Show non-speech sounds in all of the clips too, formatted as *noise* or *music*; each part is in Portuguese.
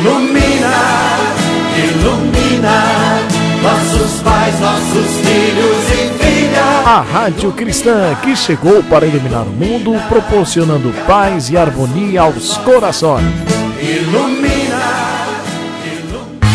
Ilumina, ilumina nossos pais, nossos filhos e filhas. A Rádio Cristã que chegou para iluminar o mundo, proporcionando paz e harmonia aos corações. Ilumina.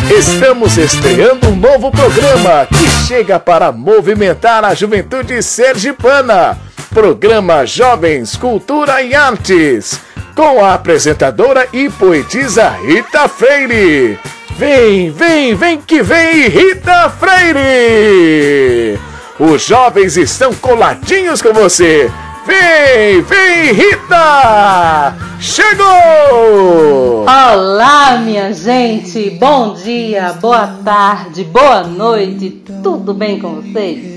Estamos estreando um novo programa que chega para movimentar a juventude sergipana. Programa Jovens, Cultura e Artes, com a apresentadora e poetisa Rita Freire. Vem, vem, vem que vem, Rita Freire! Os jovens estão coladinhos com você. Vem, vem, Rita! Chegou! Olá, minha gente! Bom dia, boa tarde, boa noite, tudo bem com vocês?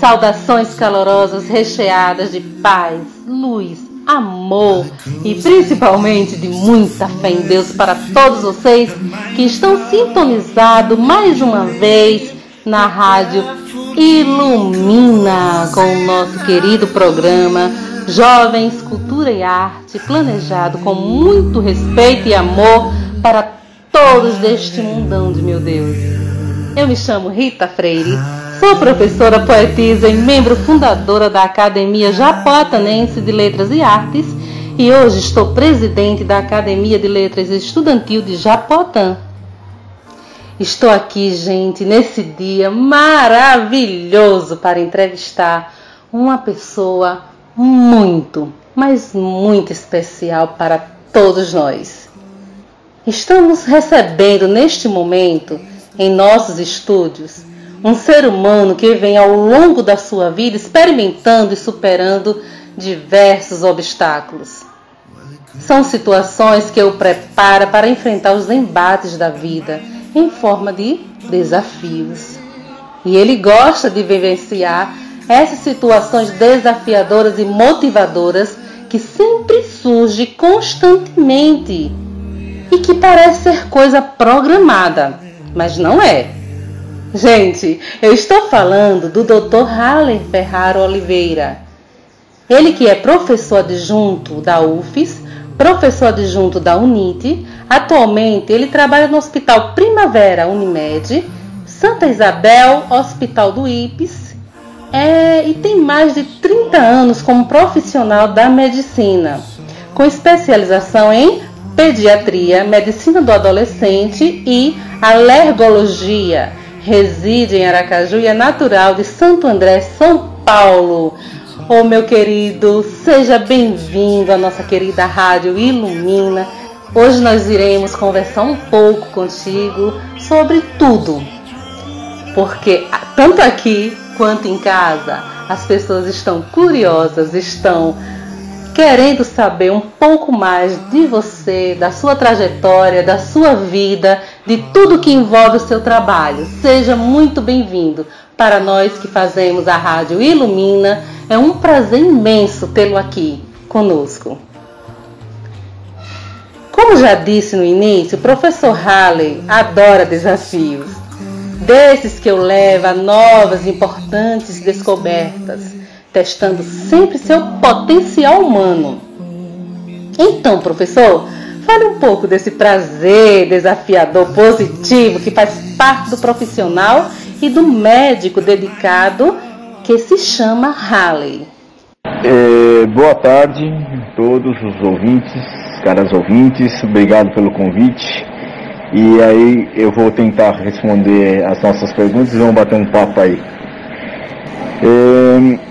Saudações calorosas recheadas de paz, luz, amor e principalmente de muita fé em Deus para todos vocês que estão sintonizados mais uma vez na rádio Ilumina com o nosso querido programa Jovens, Cultura e Arte, planejado com muito respeito e amor para todos deste mundão de meu Deus. Eu me chamo Rita Freire, sou professora, poetisa e membro fundadora da Academia Japotanense de Letras e Artes e hoje estou presidente da Academia de Letras Estudantil de Japotã. Estou aqui, gente, nesse dia maravilhoso para entrevistar uma pessoa muito, mas muito especial para todos nós. Estamos recebendo neste momento, em nossos estúdios, um ser humano que vem ao longo da sua vida experimentando e superando diversos obstáculos. São situações que o prepara para enfrentar os embates da vida em forma de desafios. E ele gosta de vivenciar essas situações desafiadoras e motivadoras que sempre surgem constantemente e que parece ser coisa programada, mas não é. Gente, eu estou falando do Dr. Haller Ferraro Oliveira. Ele que é professor adjunto da UFES, professor adjunto da UNIT, atualmente ele trabalha no Hospital Primavera Unimed, Santa Isabel, Hospital do IPES, é, e tem mais de 30 anos como profissional da medicina, com especialização em pediatria, medicina do adolescente e alergologia. Reside em Aracaju e é natural de Santo André, São Paulo. Ô oh, meu querido, seja bem-vindo à nossa querida rádio Ilumina. Hoje nós iremos conversar um pouco contigo sobre tudo. Porque tanto aqui quanto em casa, as pessoas estão curiosas, estão querendo saber um pouco mais de você, da sua trajetória, da sua vida, de tudo que envolve o seu trabalho. Seja muito bem-vindo. Para nós que fazemos a Rádio Ilumina, é um prazer imenso tê-lo aqui conosco. Como já disse no início, o professor Halley adora desafios, desses que eu levo a novas importantes descobertas, testando sempre seu potencial humano. Então, professor, fale um pouco desse prazer desafiador positivo que faz parte do profissional e do médico dedicado que se chama Halley. É, boa tarde a todos os ouvintes, caras ouvintes, obrigado pelo convite. E aí eu vou tentar responder as nossas perguntas e vamos bater um papo aí. É,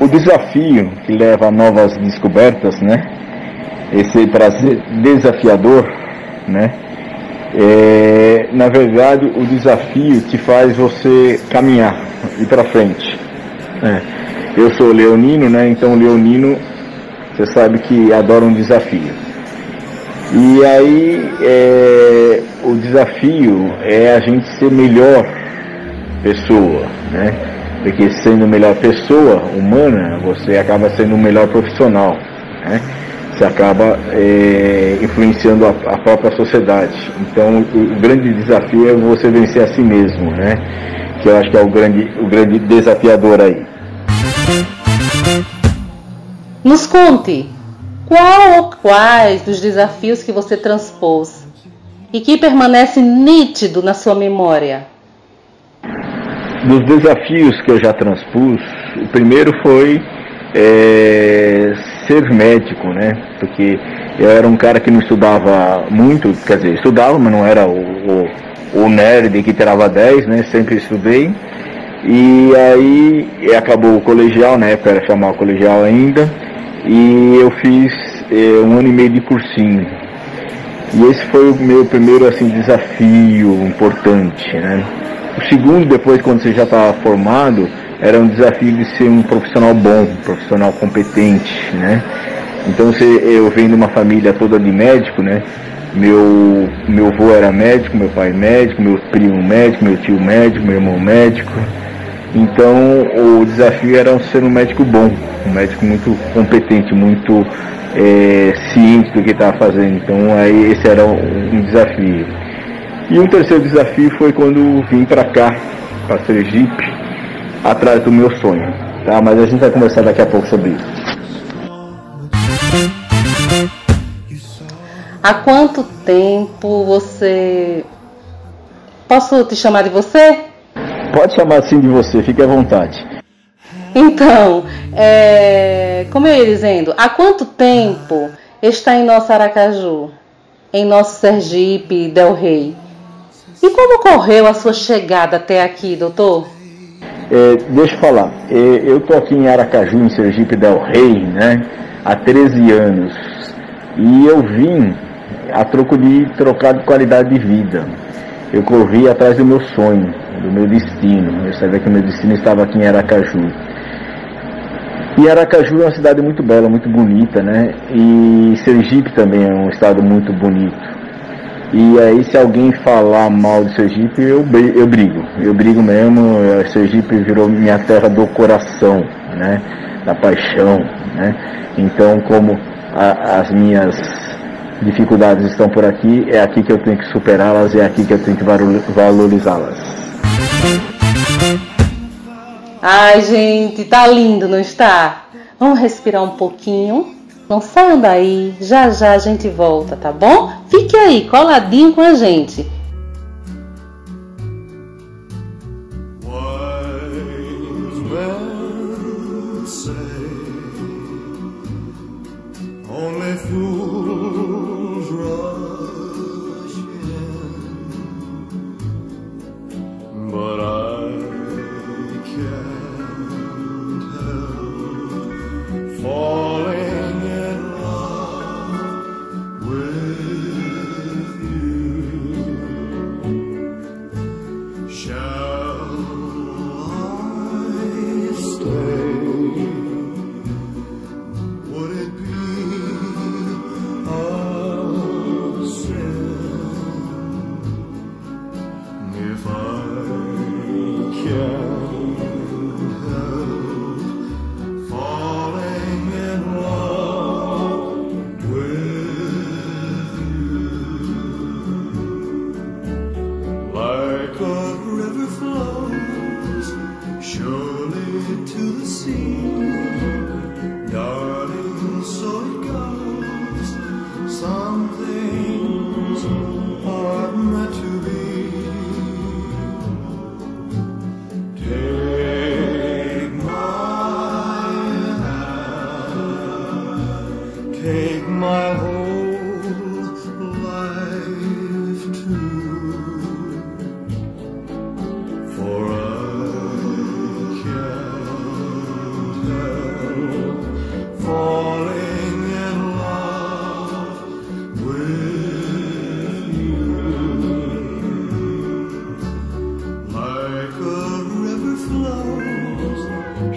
o desafio que leva a novas descobertas, né? Esse prazer desafiador, né? É, na verdade, o desafio que faz você caminhar e para frente. É. Eu sou leonino, né? Então leonino, você sabe que adora um desafio. E aí é, o desafio é a gente ser melhor pessoa, né? Porque sendo melhor pessoa humana, você acaba sendo um melhor profissional, né? Você acaba é, influenciando a, a, própria sociedade. Então o, o grande desafio é você vencer a si mesmo, né? Que eu acho que é o grande, o grande desafiador aí. Nos conte qual ou quais dos desafios que você transpôs e que permanece nítido na sua memória? Dos desafios que eu já transpus, o primeiro foi é, ser médico, né? Porque eu era um cara que não estudava muito, quer dizer, estudava, mas não era o, o, o nerd que tirava 10, né? Sempre estudei. E aí acabou o colegial, na época era chamar o colegial ainda, e eu fiz é, um ano e meio de cursinho. E esse foi o meu primeiro assim, desafio importante, né? O segundo, depois quando você já estava formado, era um desafio de ser um profissional bom, um profissional competente, né? Então você, eu venho de uma família toda de médico, né? Meu, meu avô era médico, meu pai médico, meu primo médico, meu tio médico, meu irmão médico. Então o desafio era ser um médico bom, um médico muito competente, muito é, ciente do que estava fazendo. Então aí esse era um desafio. E um terceiro desafio foi quando vim para cá, para Sergipe, atrás do meu sonho. Tá? Mas a gente vai conversar daqui a pouco sobre isso. Há quanto tempo você. Posso te chamar de você? Pode chamar assim de você, fique à vontade. Então, é, como eu ia dizendo, há quanto tempo está em nosso Aracaju, em nosso Sergipe Del Rey? E como ocorreu a sua chegada até aqui, doutor? É, deixa eu falar, é, eu estou aqui em Aracaju, em Sergipe Del Rey, né, há 13 anos. E eu vim a troco de trocar de qualidade de vida. Eu corri atrás do meu sonho, do meu destino. Eu sabia que o meu destino estava aqui em Aracaju. E Aracaju é uma cidade muito bela, muito bonita, né? E Sergipe também é um estado muito bonito. E aí se alguém falar mal de Sergipe, eu, eu brigo. Eu brigo mesmo, Sergipe virou minha terra do coração, né? Da paixão, né? Então como a, as minhas dificuldades estão por aqui, é aqui que eu tenho que superá-las, é aqui que eu tenho que valorizá-las. Ai, gente, tá lindo, não está? Vamos respirar um pouquinho. Não saiam daí, já já a gente volta, tá bom? Fique aí, coladinho com a gente.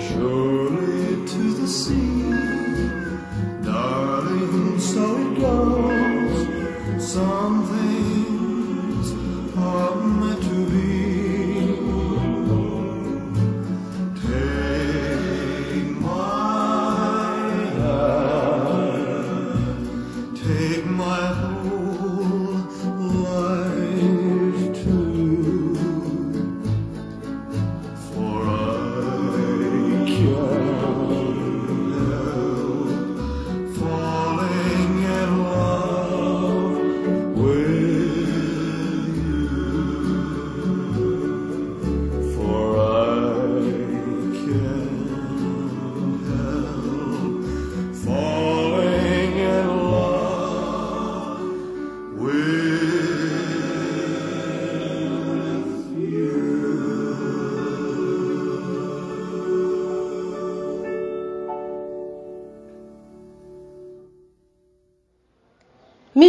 sure.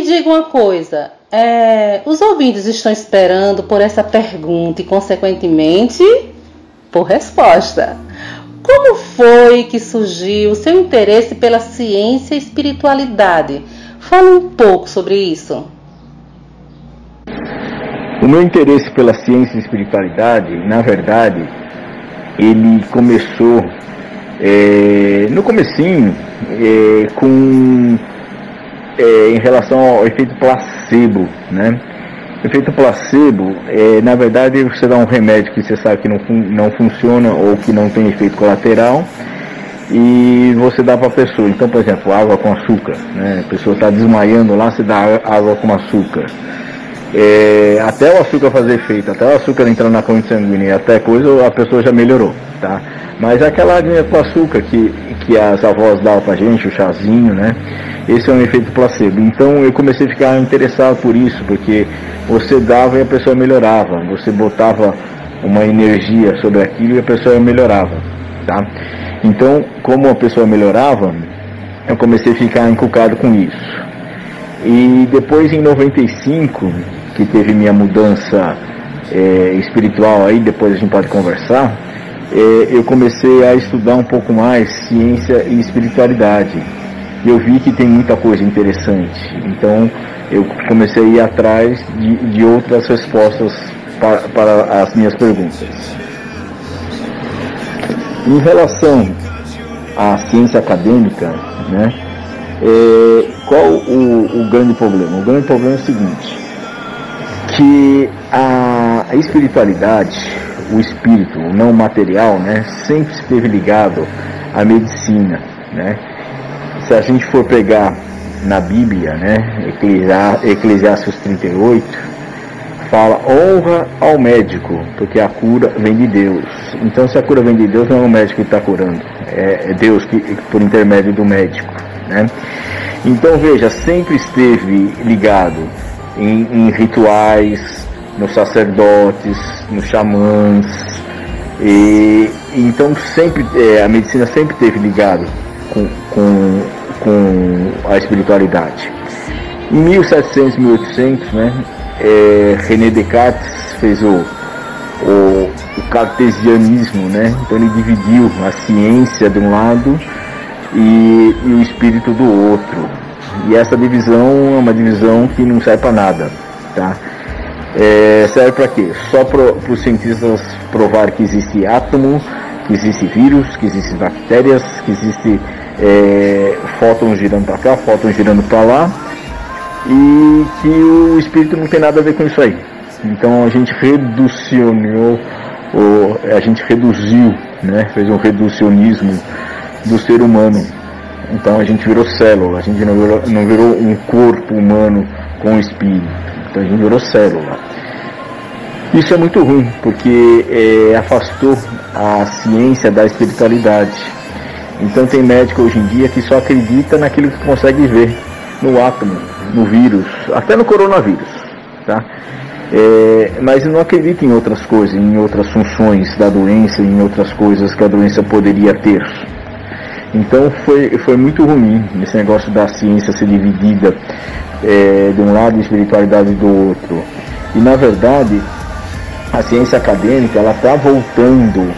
Diga uma coisa, é, os ouvintes estão esperando por essa pergunta e, consequentemente, por resposta. Como foi que surgiu o seu interesse pela ciência e espiritualidade? Fale um pouco sobre isso. O meu interesse pela ciência e espiritualidade, na verdade, ele começou é, no comecinho é, com é, em relação ao efeito placebo, né? Efeito placebo, é, na verdade, você dá um remédio que você sabe que não, fun não funciona ou que não tem efeito colateral e você dá para a pessoa. Então, por exemplo, água com açúcar, né? A pessoa está desmaiando lá, você dá água com açúcar. É, até o açúcar fazer efeito, até o açúcar entrar na corrente sanguínea, até coisa, a pessoa já melhorou, tá? Mas aquela água com açúcar que, que as avós davam pra gente, o chazinho, né? Esse é um efeito placebo. Então eu comecei a ficar interessado por isso, porque você dava e a pessoa melhorava. Você botava uma energia sobre aquilo e a pessoa melhorava, tá? Então, como a pessoa melhorava, eu comecei a ficar encucado com isso. E depois em 95, que teve minha mudança é, espiritual aí, depois a gente pode conversar, é, eu comecei a estudar um pouco mais ciência e espiritualidade. E eu vi que tem muita coisa interessante. Então eu comecei a ir atrás de, de outras respostas para, para as minhas perguntas. Em relação à ciência acadêmica, né, é, qual o, o grande problema? O grande problema é o seguinte, que a, espiritualidade, o espírito, o não material, né, sempre esteve ligado à medicina, né? Se a gente for pegar na Bíblia, né, Eclesiastes 38, fala honra ao médico, porque a cura vem de Deus. Então, se a cura vem de Deus, não é o médico que está curando, é, é Deus que, por intermédio do médico, né? Então, veja, sempre esteve ligado em, em rituais, nos sacerdotes, nos xamãs. E, então sempre é, a medicina sempre teve ligado com, com, com a espiritualidade. Em 1700, 1800, né, é, René Descartes fez o, o, o, cartesianismo, né? Então ele dividiu a ciência de um lado e, e o espírito do outro. E essa divisão é uma divisão que não serve para nada, tá? É, serve para quê? Só para os cientistas provar que existe átomo, que existe vírus, que existe bactérias, que existe é, fótons girando para cá, fótons girando para lá, e que o espírito não tem nada a ver com isso aí. Então a gente reducionou, ou a gente reduziu, né, fez um reducionismo do ser humano. Então a gente virou célula, a gente não virou, não virou um corpo humano com espírito, então a gente virou célula. Isso é muito ruim, porque é, afastou a ciência da espiritualidade. Então tem médico hoje em dia que só acredita naquilo que consegue ver, no átomo, no vírus, até no coronavírus, tá? É, mas não acredita em outras coisas, em outras funções da doença, em outras coisas que a doença poderia ter. Então foi, foi muito ruim esse negócio da ciência ser dividida é, de um lado e espiritualidade do outro. E na verdade, a ciência acadêmica ela está voltando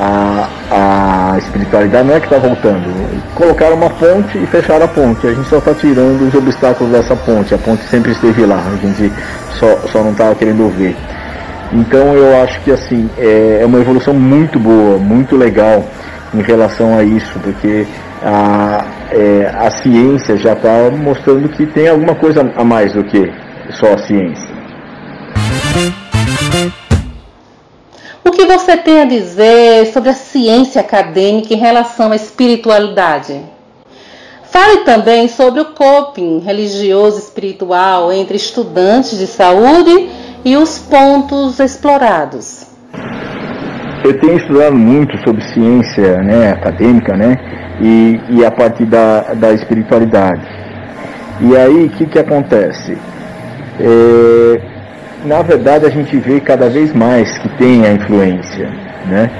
a, a espiritualidade, não é que está voltando. Colocaram uma ponte e fecharam a ponte. A gente só está tirando os obstáculos dessa ponte. A ponte sempre esteve lá, a gente só, só não estava querendo ver. Então eu acho que assim é, é uma evolução muito boa, muito legal em relação a isso, porque a, é, a ciência já está mostrando que tem alguma coisa a mais do que só a ciência. O que você tem a dizer sobre a ciência acadêmica em relação à espiritualidade? Fale também sobre o coping religioso espiritual entre estudantes de saúde e os pontos explorados. Eu tenho estudado muito sobre ciência né, acadêmica né, e, e a parte da, da espiritualidade. E aí, o que, que acontece? É, na verdade, a gente vê cada vez mais que tem a influência. Né?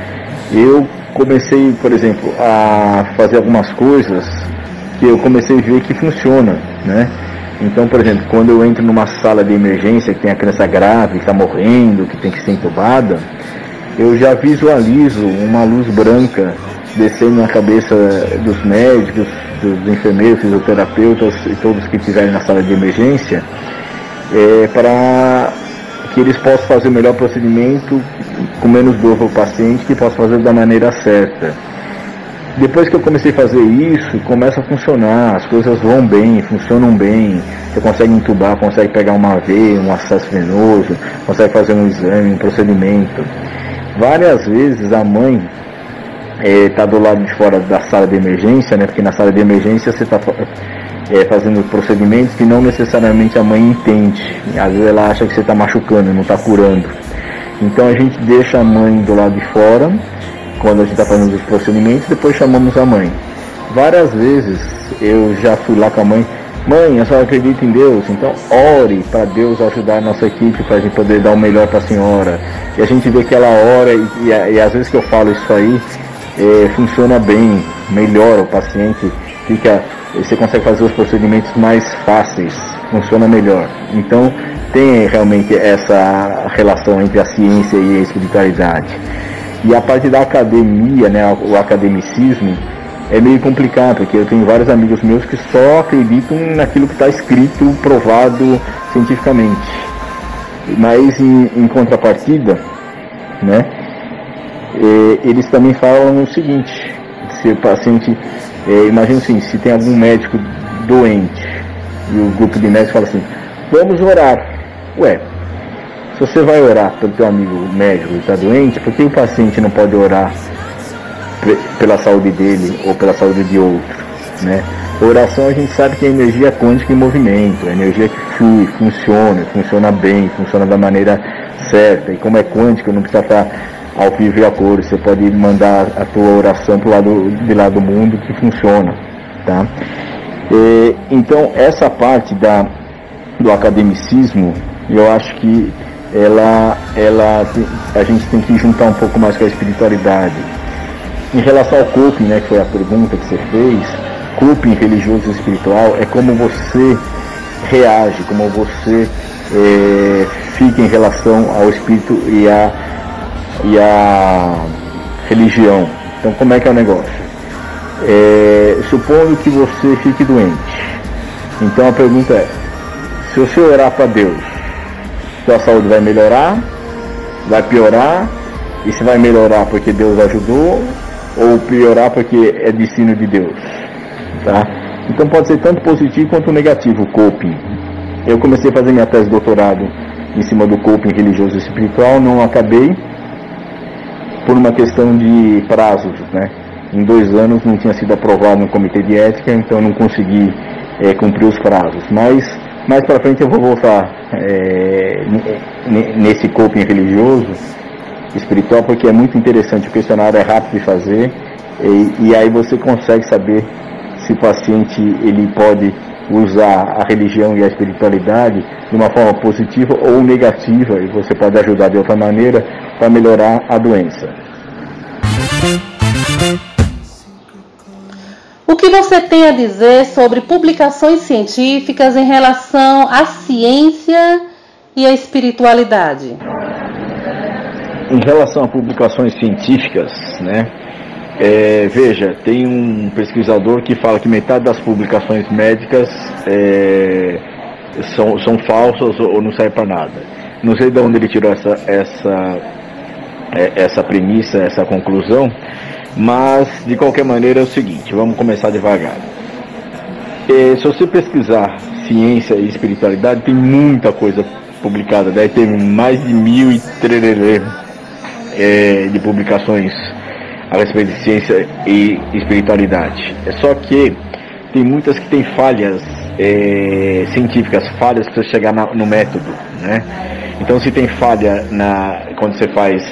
Eu comecei, por exemplo, a fazer algumas coisas que eu comecei a ver que funciona. Né? Então, por exemplo, quando eu entro numa sala de emergência que tem a criança grave, que está morrendo, que tem que ser entubada, eu já visualizo uma luz branca descendo na cabeça dos médicos, dos enfermeiros, fisioterapeutas e todos que estiverem na sala de emergência, é, para que eles possam fazer o melhor procedimento com menos dor para o paciente, que possa fazer da maneira certa. Depois que eu comecei a fazer isso, começa a funcionar, as coisas vão bem, funcionam bem. Você consegue entubar, consegue pegar uma veia, um acesso venoso, consegue fazer um exame, um procedimento. Várias vezes a mãe está é, do lado de fora da sala de emergência, né? Porque na sala de emergência você está é, fazendo procedimentos que não necessariamente a mãe entende. Às vezes ela acha que você está machucando, não está curando. Então a gente deixa a mãe do lado de fora, quando a gente está fazendo os procedimentos, depois chamamos a mãe. Várias vezes eu já fui lá com a mãe, mãe, a senhora acredita em Deus, então ore para Deus ajudar a nossa equipe para a gente poder dar o melhor para a senhora. E a gente vê que ela ora e, e, e às vezes que eu falo isso aí, é, funciona bem, melhora o paciente, fica, você consegue fazer os procedimentos mais fáceis, funciona melhor. Então tem realmente essa relação entre a ciência e a espiritualidade. E a parte da academia, né, o academicismo, é meio complicado, porque eu tenho vários amigos meus que só acreditam naquilo que está escrito, provado cientificamente. Mas em, em contrapartida, né, é, eles também falam o seguinte, se o paciente, é, imagina assim, se tem algum médico doente, e o grupo de médicos fala assim, vamos orar. Ué, se você vai orar pelo teu amigo médico que está doente, por que o paciente não pode orar pela saúde dele ou pela saúde de outro? Né? Oração a gente sabe que é energia quântica em movimento, é energia que flui, funciona, funciona bem, funciona da maneira certa. E como é quântica, não precisa estar ao vivo e a cor. Você pode mandar a tua oração para o lado de lá do mundo que funciona, tá? E, então essa parte da, do academicismo, eu acho que ela, ela, a gente tem que juntar um pouco mais com a espiritualidade. Em relação ao coping, né, que foi a pergunta que você fez, coping religioso e espiritual é como você reage, como você é, fica em relação ao espírito e a e a religião. Então como é que é o negócio? É, supondo que você fique doente. Então a pergunta é, se você orar para Deus, sua saúde vai melhorar, vai piorar, e se vai melhorar porque Deus ajudou, ou piorar porque é destino de Deus. Tá? Então pode ser tanto positivo quanto negativo o coping. Eu comecei a fazer minha tese de doutorado em cima do coping religioso e espiritual, não acabei, por uma questão de prazos, né? Em dois anos não tinha sido aprovado no comitê de ética, então não consegui é, cumprir os prazos. Mas mais para frente eu vou voltar é, nesse coping religioso, espiritual, porque é muito interessante. O questionário é rápido de fazer e, e aí você consegue saber se o paciente ele pode usar a religião e a espiritualidade de uma forma positiva ou negativa e você pode ajudar de outra maneira para melhorar a doença. O que você tem a dizer sobre publicações científicas em relação à ciência e à espiritualidade? Em relação a publicações científicas, né? É, veja, tem um pesquisador que fala que metade das publicações médicas é, são, são falsas ou não servem para nada. Não sei de onde ele tirou essa, essa, é, essa premissa, essa conclusão, mas de qualquer maneira é o seguinte, vamos começar devagar. É, se você pesquisar ciência e espiritualidade, tem muita coisa publicada, deve ter mais de mil e trererê, é, de publicações a respeito de ciência e espiritualidade. É só que tem muitas que têm falhas é, científicas, falhas para chegar na, no método, né? Então se tem falha na quando você faz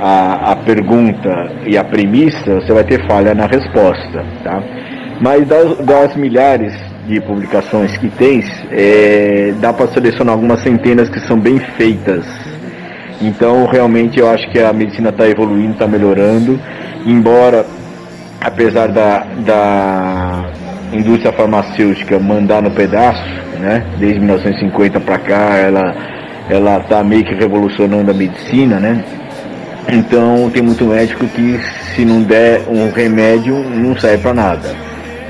a, a, pergunta e a premissa, você vai ter falha na resposta, tá? Mas das, das milhares de publicações que tem, é, dá para selecionar algumas centenas que são bem feitas. Então realmente eu acho que a medicina está evoluindo, está melhorando embora apesar da, da indústria farmacêutica mandar no pedaço, né? Desde 1950 para cá, ela ela tá meio que revolucionando a medicina, né? Então tem muito médico que se não der um remédio não serve para nada.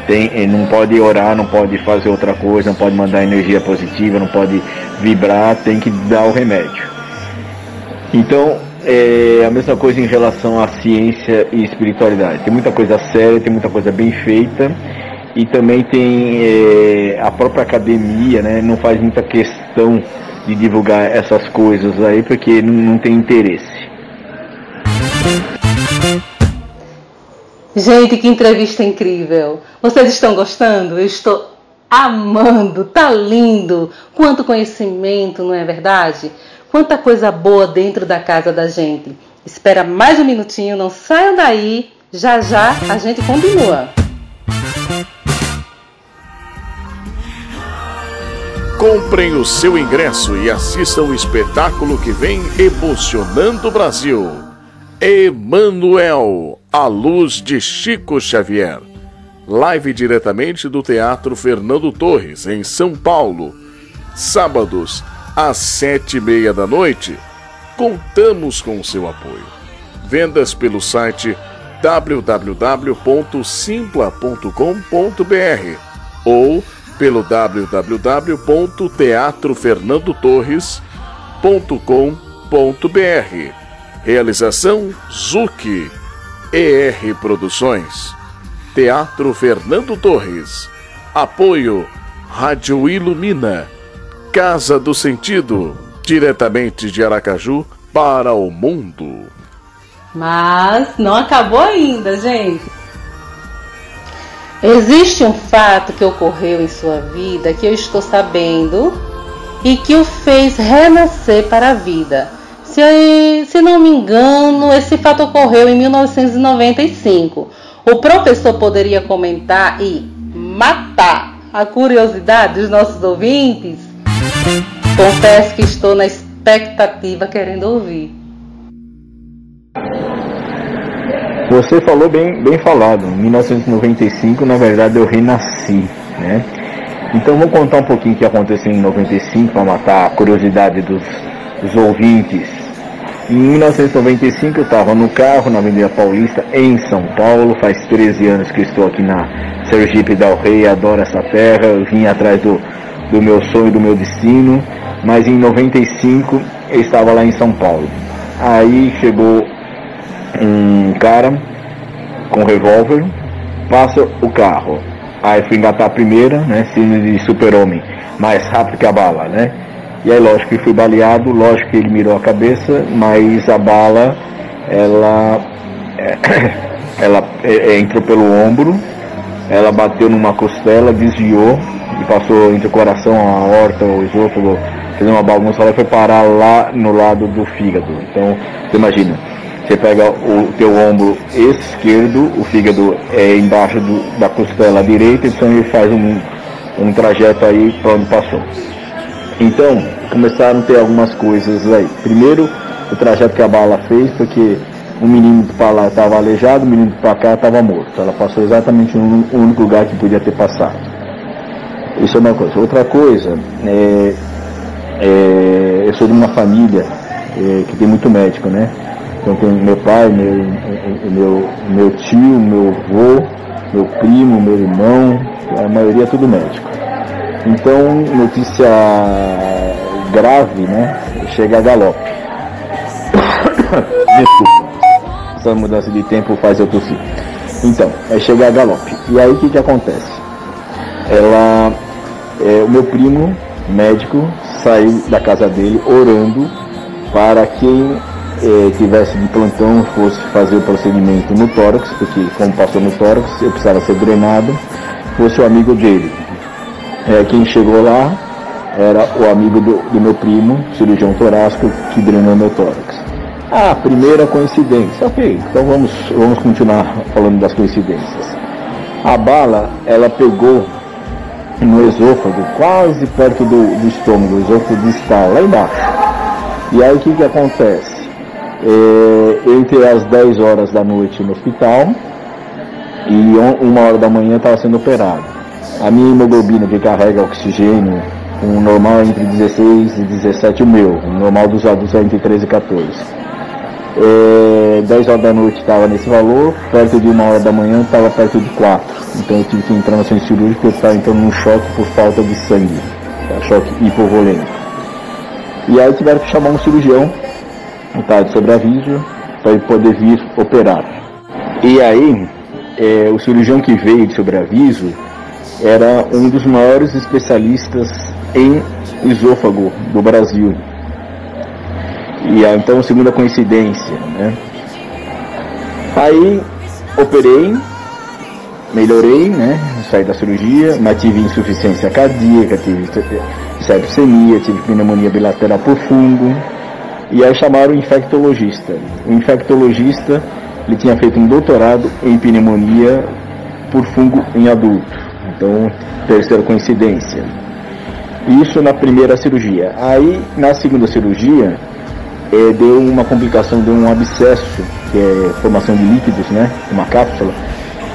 Tem, não pode orar, não pode fazer outra coisa, não pode mandar energia positiva, não pode vibrar, tem que dar o remédio. Então é a mesma coisa em relação à ciência e espiritualidade. Tem muita coisa séria, tem muita coisa bem feita e também tem é, a própria academia, né? Não faz muita questão de divulgar essas coisas aí porque não, não tem interesse. Gente, que entrevista incrível! Vocês estão gostando? Eu estou amando, tá lindo! Quanto conhecimento, não é verdade? Quanta coisa boa dentro da casa da gente. Espera mais um minutinho, não saiam daí. Já já a gente continua. Comprem o seu ingresso e assistam o espetáculo que vem emocionando o Brasil. Emanuel, a luz de Chico Xavier. Live diretamente do Teatro Fernando Torres, em São Paulo. Sábados, às sete e meia da noite. Contamos com seu apoio. Vendas pelo site www.simpla.com.br ou pelo www.teatrofernandotorres.com.br. Realização Zuc ER Produções. Teatro Fernando Torres. Apoio Rádio Ilumina. Casa do Sentido. Diretamente de Aracaju para o mundo. Mas não acabou ainda, gente. Existe um fato que ocorreu em sua vida que eu estou sabendo e que o fez renascer para a vida. Se, se não me engano, esse fato ocorreu em 1995. O professor poderia comentar e matar a curiosidade dos nossos ouvintes? Confesso que estou na expectativa querendo ouvir. Você falou bem, bem falado. Em 1995, na verdade, eu renasci, né? Então, vou contar um pouquinho o que aconteceu em 95 para matar a curiosidade dos, dos ouvintes. Em 1995, eu estava no carro na Avenida Paulista, em São Paulo. Faz 13 anos que estou aqui na Sergipe Del Rey, adoro essa terra. Eu vim atrás do, do meu sonho, do meu destino. Mas em 95, eu estava lá em São Paulo. Aí chegou um cara com revólver, passa o carro. Aí fui engatar a primeira, né? Cine de super-homem, mais rápido que a bala, né? E aí lógico que fui baleado, lógico que ele mirou a cabeça, mas a bala, ela, *coughs* ela é, é, entrou pelo ombro, ela bateu numa costela, desviou e passou entre o coração, a aorta, o esôfago, fez uma bagunça, ela foi parar lá no lado do fígado. Então, você imagina, você pega o teu ombro esquerdo, o fígado é embaixo do, da costela direita, então ele faz um, um trajeto aí para onde passou. Então, começaram a ter algumas coisas aí. Primeiro, o trajeto que a bala fez, porque o menino para lá estava aleijado, o menino para cá estava morto. Ela passou exatamente no único lugar que podia ter passado. Isso é uma coisa. Outra coisa, é, é, eu sou de uma família é, que tem muito médico, né? Então tem meu pai, meu, meu, meu tio, meu avô, meu primo, meu irmão, a maioria é tudo médico. Então, notícia grave, né? Chega a galope. *coughs* Desculpa. Essa mudança de tempo faz eu tossir. Então, aí chega a galope. E aí o que, que acontece? Ela. É, o meu primo, médico, saiu da casa dele orando para quem eh, tivesse de plantão fosse fazer o procedimento no tórax, porque como passou no tórax, eu precisava ser drenado, fosse o amigo dele. Eh, quem chegou lá era o amigo do, do meu primo, cirurgião torácico, que drenou meu tórax. Ah, primeira coincidência. Ok, então vamos, vamos continuar falando das coincidências. A bala, ela pegou no esôfago, quase perto do, do estômago, o esôfago distal, lá embaixo. E aí o que, que acontece? é, entre as 10 horas da noite no hospital e uma hora da manhã estava sendo operado. a minha hemoglobina que carrega oxigênio, um normal entre 16 e 17 o meu, o normal dos adultos é entre 13 e 14. É, 10 horas da noite estava nesse valor, perto de uma hora da manhã estava perto de 4. Então eu tive que entrar no centro cirúrgico, eu estava entrando num choque por falta de sangue, tá? choque hipovolêmico. E aí tiveram que chamar um cirurgião, um cara de sobreaviso, para ele poder vir operar. E aí, é, o cirurgião que veio de sobreaviso era um dos maiores especialistas em esôfago do Brasil. E então, segunda coincidência, né? Aí, operei, melhorei, né? Saí da cirurgia, mas tive insuficiência cardíaca, tive sepsemia, tive pneumonia bilateral por fungo. E aí chamaram o infectologista. O infectologista ele tinha feito um doutorado em pneumonia por fungo em adulto. Então, terceira coincidência. Isso na primeira cirurgia. Aí, na segunda cirurgia, é, deu uma complicação, deu um abscesso, que é formação de líquidos, né? Uma cápsula,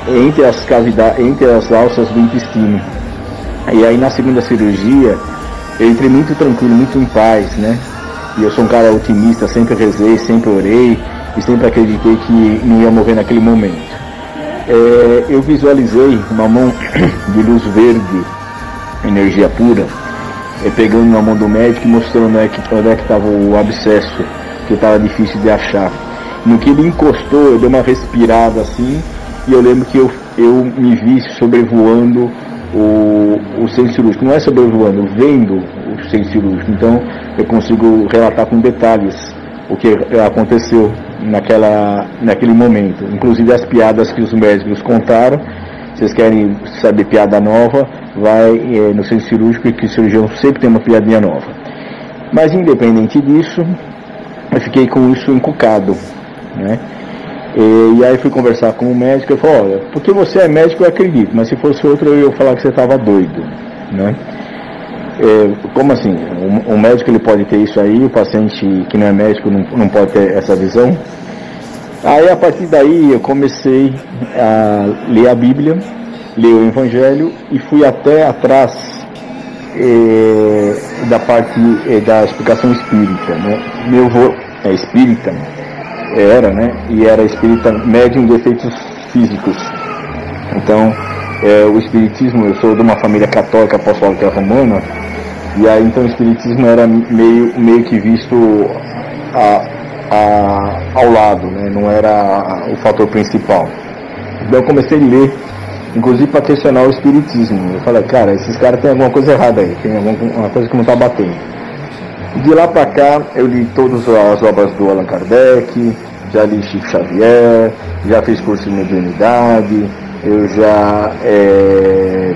entre as cavidades, entre as alças do intestino. E aí, na segunda cirurgia, eu entrei muito tranquilo, muito em paz, né? E eu sou um cara otimista, sempre rezei, sempre orei e sempre acreditei que não ia morrer naquele momento. É, eu visualizei uma mão *coughs* de luz verde, energia pura, pegando na mão do médico e mostrando onde é que estava o abscesso, que estava difícil de achar. No que ele encostou, eu dei uma respirada assim, e eu lembro que eu, eu me vi sobrevoando o, o centro cirúrgico. Não é sobrevoando, vendo o centro cirúrgico. Então eu consigo relatar com detalhes o que aconteceu naquela, naquele momento. Inclusive as piadas que os médicos contaram. Vocês querem saber piada nova? Vai é, no centro cirúrgico que o cirurgião sempre tem uma piadinha nova. Mas independente disso, eu fiquei com isso encucado. Né? E, e aí fui conversar com o médico e falou, olha, porque você é médico eu acredito, mas se fosse outro eu ia falar que você estava doido. Né? É, como assim? O, o, médico ele pode ter isso aí, o paciente que não é médico não, não pode ter essa visão? Aí a partir daí eu comecei a ler a Bíblia, ler o Evangelho e fui até atrás é, da parte é, da explicação espírita. Né? Meu avô é espírita, era, né? E era espírita médium de efeitos físicos. Então, é, o espiritismo, eu sou de uma família católica apostólica romana, e aí então o espiritismo era meio, meio que visto a, a, ao lado, né? não era o fator principal. Então eu comecei a ler, inclusive para questionar o espiritismo. Eu falei, cara, esses caras têm alguma coisa errada aí, tem alguma coisa que não está batendo. De lá para cá eu li todas as obras do Allan Kardec, já li Chico Xavier, já fiz curso de mediunidade, eu já é,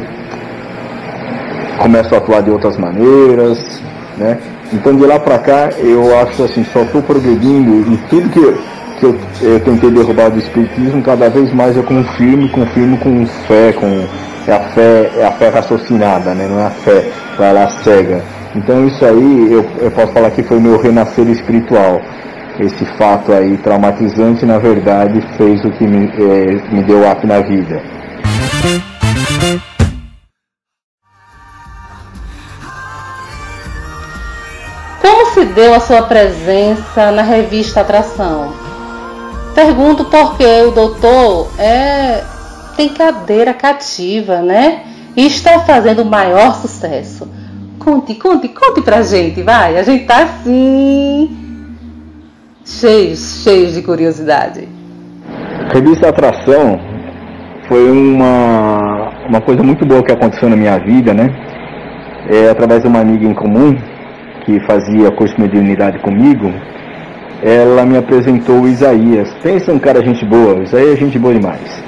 começo a atuar de outras maneiras, né? Então de lá para cá eu acho assim, só estou progredindo e tudo que, que eu, eu, tentei derrubar do espiritismo, cada vez mais eu confirmo, confirmo com fé, com é a fé, é a fé raciocinada, né? Não é a fé vai lá cega. Então isso aí eu, eu posso falar que foi meu renascer espiritual. Esse fato aí traumatizante, na verdade, fez o que me, é, me deu up na vida. se deu a sua presença na revista Atração? Pergunto porque o doutor é tem cadeira cativa, né? E está fazendo o maior sucesso. Conte, conte, conte pra gente, vai. A gente tá assim. Cheios, cheios de curiosidade. Revista Atração foi uma, uma coisa muito boa que aconteceu na minha vida, né? É, através de uma amiga em comum, que fazia curso de mediunidade comigo, ela me apresentou o Isaías. Pensa um cara gente boa, o Isaías é gente boa demais.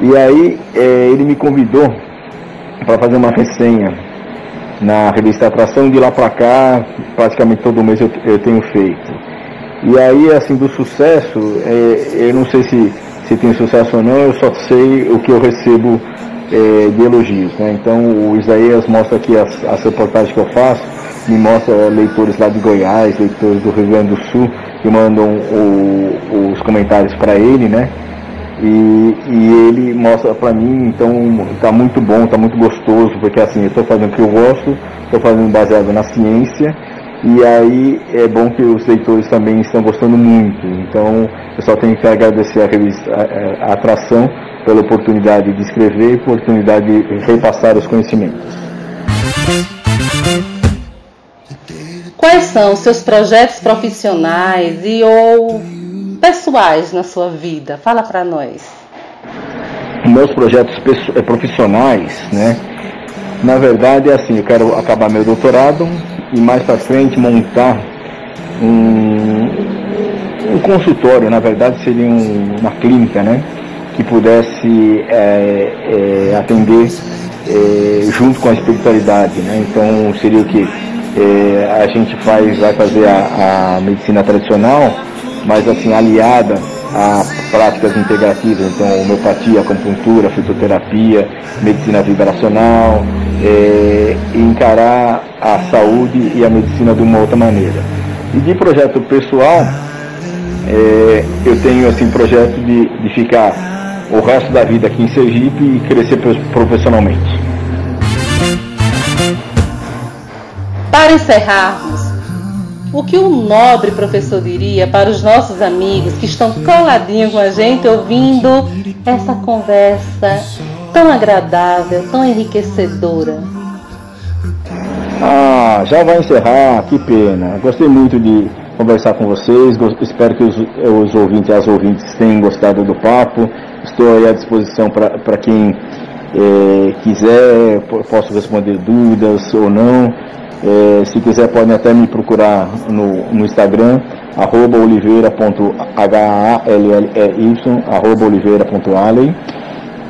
E aí é, ele me convidou para fazer uma resenha na revista Atração, de lá para cá, praticamente todo mês eu, eu, tenho feito. E aí, assim, do sucesso, é, eu não sei se, se tem sucesso ou não, eu só sei o que eu recebo é, de elogios. Né? Então o Isaías mostra aqui as, as reportagens que eu faço, me mostra leitores lá de Goiás, leitores do Rio Grande do Sul, que mandam o, os comentários para ele, né? E, e ele mostra para mim, então tá muito bom, tá muito gostoso, porque assim, eu estou fazendo o que eu gosto, estou fazendo baseado na ciência, e aí é bom que os leitores também estão gostando muito. Então eu só tenho que agradecer a revista a, a atração pela oportunidade de escrever e oportunidade de repassar os conhecimentos. Quais são os seus projetos profissionais e ou pessoais na sua vida? Fala para nós. Meus projetos eh, profissionais, né? Na verdade é assim, eu quero acabar meu doutorado e mais para frente montar um, um consultório, na verdade seria um, uma clínica, né? Que pudesse é, é, atender é, junto com a espiritualidade, né? Então seria o que? A gente faz, vai fazer a, a medicina tradicional, mas assim, aliada a práticas integrativas, então homeopatia, acupuntura, fitoterapia, medicina vibracional, é, encarar a saúde e a medicina de uma outra maneira. E de projeto pessoal, é, eu tenho assim projeto de, de ficar o resto da vida aqui em Sergipe e crescer profissionalmente. Para encerrarmos, o que o nobre professor diria para os nossos amigos que estão coladinhos com a gente ouvindo essa conversa tão agradável, tão enriquecedora? Ah, já vai encerrar, que pena. Gostei muito de conversar com vocês, espero que os, os ouvintes e as ouvintes tenham gostado do papo. Estou à disposição para quem é, quiser, posso responder dúvidas ou não. É, se quiser podem até me procurar no, no Instagram, arroba oliveira.alley.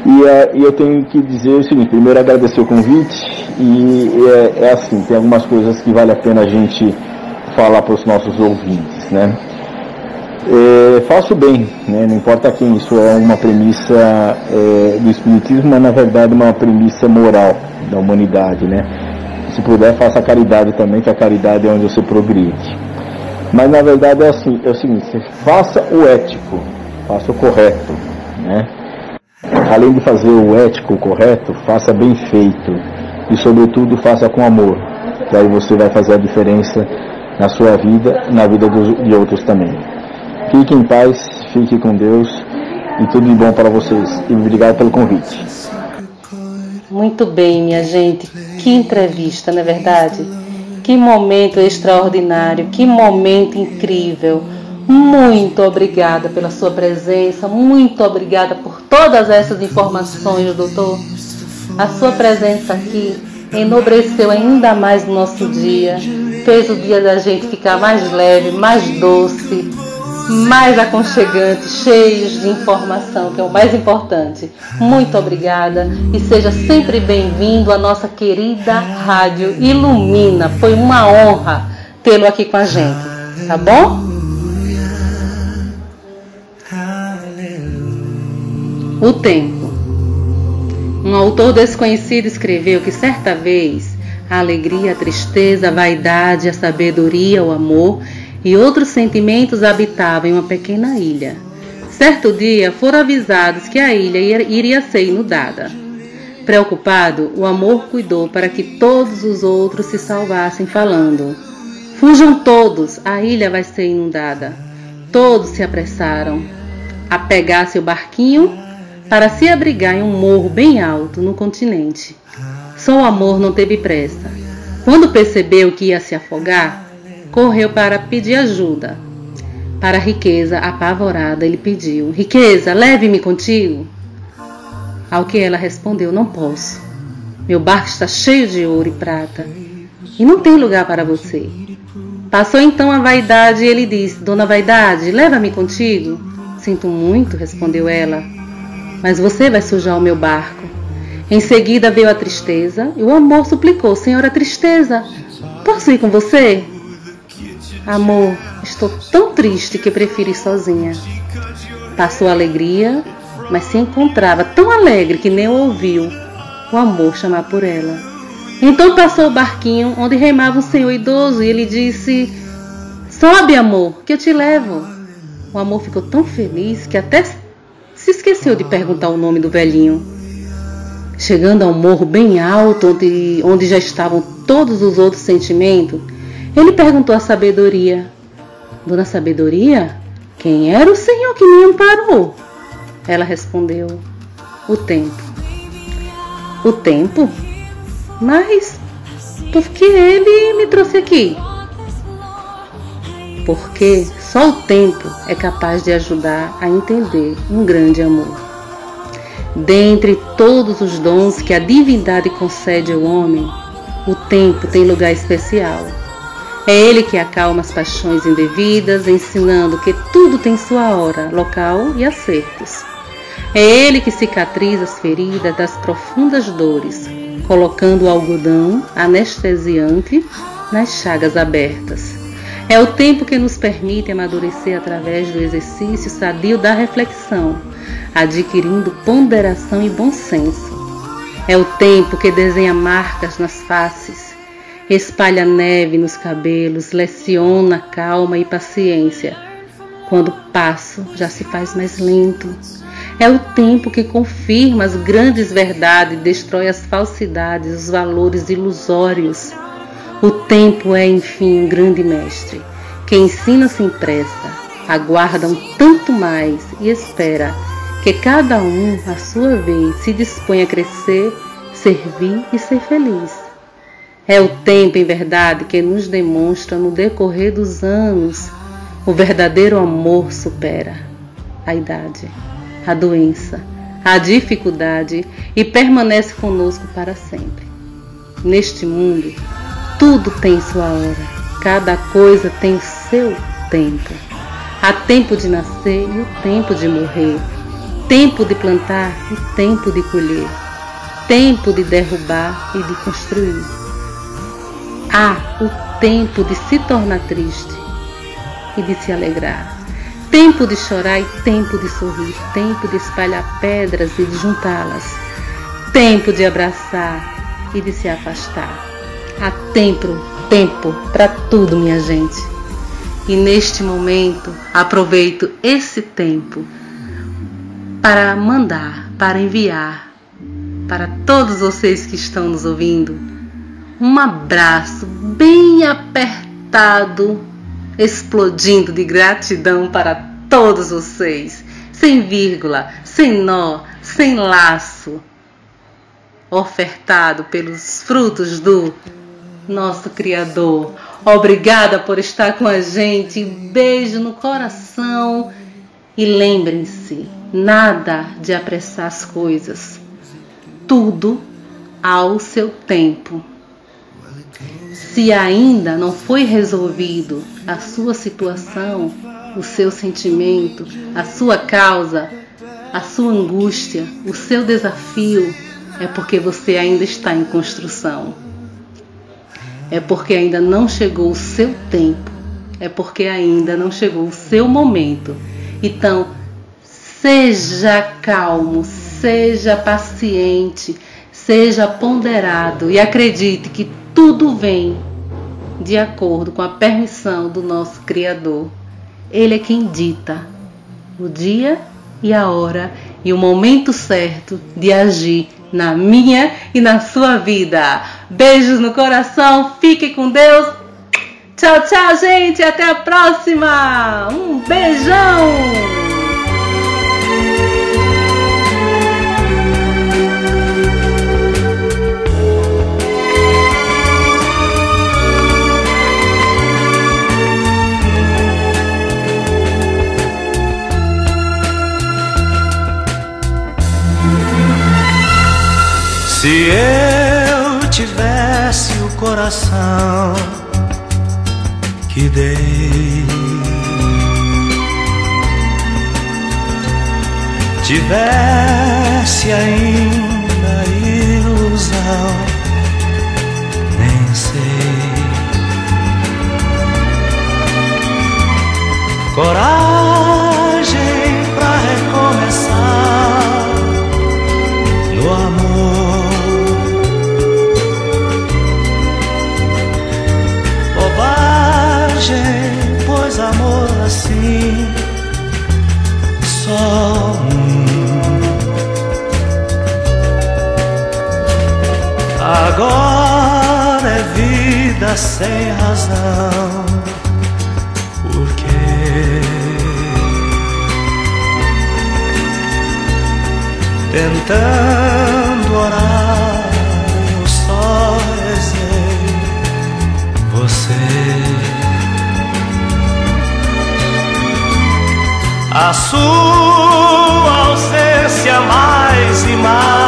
E, é, e, eu tenho que dizer o seguinte, primeiro agradecer o convite e é, é assim, tem algumas coisas que vale a pena a gente falar para os nossos ouvintes, né? É, faço bem, né? não importa quem, isso é uma premissa é, do Espiritismo, mas na verdade uma premissa moral da humanidade, né? Se puder, faça caridade também, que a caridade é onde você progride. Mas na verdade é assim, é o seguinte, faça o ético, faça o correto, né? Além de fazer o ético correto, faça bem feito e sobretudo faça com amor. Que aí você vai fazer a diferença na sua vida, na vida dos, de outros também. Fique em paz, fique com Deus e tudo de bom para vocês. E obrigado pelo convite. Muito bem, minha gente. Que entrevista, não é verdade? Que momento extraordinário, que momento incrível. Muito obrigada pela sua presença, muito obrigada por todas essas informações, doutor. A sua presença aqui enobreceu ainda mais o nosso dia, fez o dia da gente ficar mais leve, mais doce, mais aconchegantes, cheios de informação, que é o mais importante. Muito obrigada e seja sempre bem-vindo à nossa querida Rádio Ilumina. Foi uma honra tê-lo aqui com a gente, tá bom? O tempo. Um autor desconhecido escreveu que certa vez a alegria, a tristeza, a vaidade, a sabedoria, o amor e outros sentimentos habitavam em uma pequena ilha. Certo dia foram avisados que a ilha iria ser inundada. Preocupado, o amor cuidou para que todos os outros se salvassem, falando: Fujam todos, a ilha vai ser inundada. Todos se apressaram a pegar seu barquinho para se abrigar em um morro bem alto no continente. Só o amor não teve pressa. Quando percebeu que ia se afogar, correu para pedir ajuda. Para a riqueza, apavorada, ele pediu: Riqueza, leve-me contigo. Ao que ela respondeu: Não posso. Meu barco está cheio de ouro e prata e não tem lugar para você. Passou então a vaidade e ele disse: Dona Vaidade, leva-me contigo. Sinto muito, respondeu ela, mas você vai sujar o meu barco. Em seguida veio a tristeza e o amor suplicou: Senhora Tristeza, posso ir com você? Amor, estou tão triste que prefiro ir sozinha. Passou a alegria, mas se encontrava tão alegre que nem ouviu o amor chamar por ela. Então passou o barquinho onde remava um senhor idoso e ele disse: Sobe, amor, que eu te levo. O amor ficou tão feliz que até se esqueceu de perguntar o nome do velhinho. Chegando ao morro bem alto, onde, onde já estavam todos os outros sentimentos, ele perguntou à sabedoria: Dona Sabedoria, quem era o senhor que me amparou? Ela respondeu: O tempo. O tempo? Mas por que ele me trouxe aqui? Porque só o tempo é capaz de ajudar a entender um grande amor. Dentre todos os dons que a divindade concede ao homem, o tempo tem lugar especial. É ele que acalma as paixões indevidas, ensinando que tudo tem sua hora, local e acertos. É ele que cicatriza as feridas das profundas dores, colocando o algodão anestesiante nas chagas abertas. É o tempo que nos permite amadurecer através do exercício sadio da reflexão, adquirindo ponderação e bom senso. É o tempo que desenha marcas nas faces, espalha neve nos cabelos, leciona calma e paciência. Quando passo, já se faz mais lento. É o tempo que confirma as grandes verdades, destrói as falsidades, os valores ilusórios. O tempo é, enfim, um grande mestre, que ensina sem pressa, aguarda um tanto mais e espera que cada um, à sua vez, se dispõe a crescer, servir e ser feliz. É o tempo, em verdade, que nos demonstra no decorrer dos anos o verdadeiro amor supera a idade, a doença, a dificuldade e permanece conosco para sempre. Neste mundo, tudo tem sua hora, cada coisa tem seu tempo. Há tempo de nascer e o tempo de morrer, tempo de plantar e tempo de colher, tempo de derrubar e de construir. Há o tempo de se tornar triste e de se alegrar, tempo de chorar e tempo de sorrir, tempo de espalhar pedras e de juntá-las, tempo de abraçar e de se afastar. Há tempo, tempo para tudo, minha gente. E neste momento, aproveito esse tempo para mandar, para enviar para todos vocês que estão nos ouvindo um abraço bem apertado, explodindo de gratidão para todos vocês, sem vírgula, sem nó, sem laço, ofertado pelos frutos do nosso Criador. Obrigada por estar com a gente. Beijo no coração. E lembrem-se: nada de apressar as coisas. Tudo ao seu tempo. Se ainda não foi resolvido a sua situação, o seu sentimento, a sua causa, a sua angústia, o seu desafio, é porque você ainda está em construção é porque ainda não chegou o seu tempo, é porque ainda não chegou o seu momento. Então, seja calmo, seja paciente, seja ponderado e acredite que tudo vem de acordo com a permissão do nosso Criador. Ele é quem dita o dia e a hora e o momento certo de agir na minha e na sua vida. Beijos no coração, fique com Deus. Tchau, tchau, gente. Até a próxima. Um beijão. Se eu tivesse o coração que dei, tivesse ainda ilusão, nem sei. Coragem assim, só um. Agora é vida sem razão, porque tentando A sua ausência mais e mais